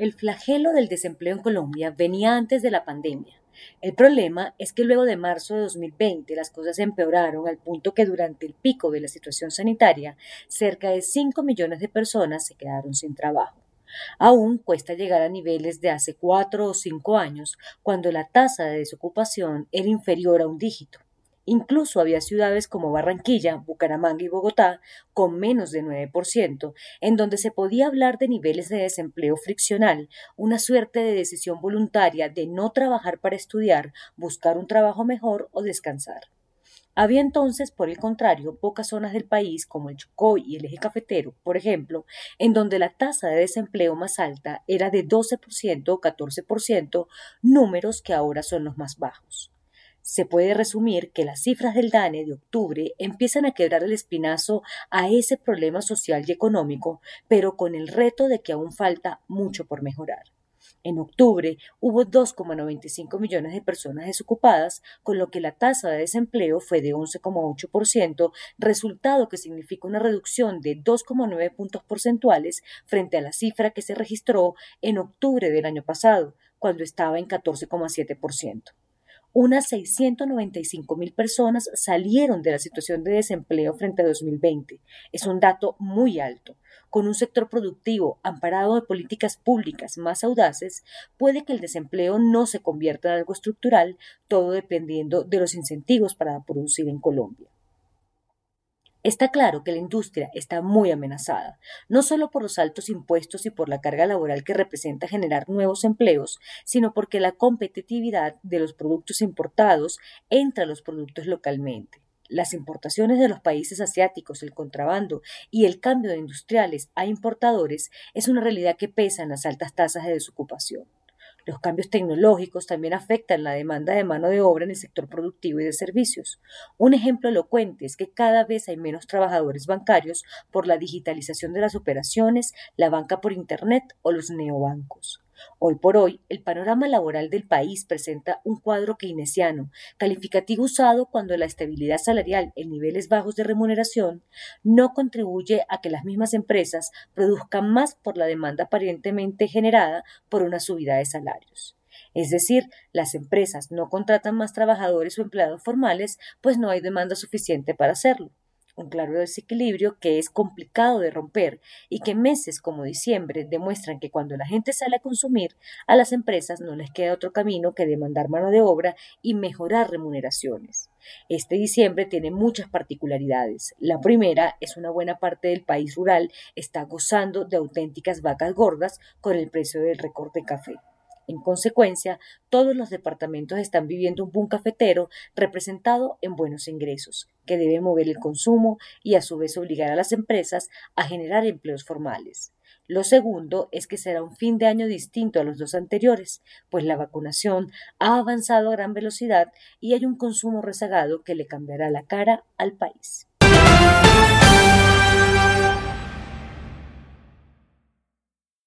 El flagelo del desempleo en Colombia venía antes de la pandemia. El problema es que luego de marzo de 2020 las cosas empeoraron al punto que durante el pico de la situación sanitaria cerca de 5 millones de personas se quedaron sin trabajo. Aún cuesta llegar a niveles de hace cuatro o cinco años, cuando la tasa de desocupación era inferior a un dígito. Incluso había ciudades como Barranquilla, Bucaramanga y Bogotá con menos de 9%, en donde se podía hablar de niveles de desempleo friccional, una suerte de decisión voluntaria de no trabajar para estudiar, buscar un trabajo mejor o descansar. Había entonces, por el contrario, pocas zonas del país, como el Chocó y el eje cafetero, por ejemplo, en donde la tasa de desempleo más alta era de 12% o 14%, números que ahora son los más bajos. Se puede resumir que las cifras del DANE de octubre empiezan a quebrar el espinazo a ese problema social y económico, pero con el reto de que aún falta mucho por mejorar. En octubre hubo 2,95 millones de personas desocupadas, con lo que la tasa de desempleo fue de 11,8%, resultado que significa una reducción de 2,9 puntos porcentuales frente a la cifra que se registró en octubre del año pasado, cuando estaba en 14,7% unas 695 mil personas salieron de la situación de desempleo frente a 2020. Es un dato muy alto. Con un sector productivo amparado de políticas públicas más audaces, puede que el desempleo no se convierta en algo estructural, todo dependiendo de los incentivos para producir en Colombia. Está claro que la industria está muy amenazada, no solo por los altos impuestos y por la carga laboral que representa generar nuevos empleos, sino porque la competitividad de los productos importados entra a los productos localmente. Las importaciones de los países asiáticos, el contrabando y el cambio de industriales a importadores es una realidad que pesa en las altas tasas de desocupación. Los cambios tecnológicos también afectan la demanda de mano de obra en el sector productivo y de servicios. Un ejemplo elocuente es que cada vez hay menos trabajadores bancarios por la digitalización de las operaciones, la banca por Internet o los neobancos. Hoy por hoy, el panorama laboral del país presenta un cuadro keynesiano, calificativo usado cuando la estabilidad salarial en niveles bajos de remuneración no contribuye a que las mismas empresas produzcan más por la demanda aparentemente generada por una subida de salarios. Es decir, las empresas no contratan más trabajadores o empleados formales, pues no hay demanda suficiente para hacerlo un claro desequilibrio que es complicado de romper y que meses como diciembre demuestran que cuando la gente sale a consumir, a las empresas no les queda otro camino que demandar mano de obra y mejorar remuneraciones. Este diciembre tiene muchas particularidades. La primera es una buena parte del país rural está gozando de auténticas vacas gordas con el precio del recorte café. En consecuencia, todos los departamentos están viviendo un boom cafetero representado en buenos ingresos, que debe mover el consumo y a su vez obligar a las empresas a generar empleos formales. Lo segundo es que será un fin de año distinto a los dos anteriores, pues la vacunación ha avanzado a gran velocidad y hay un consumo rezagado que le cambiará la cara al país.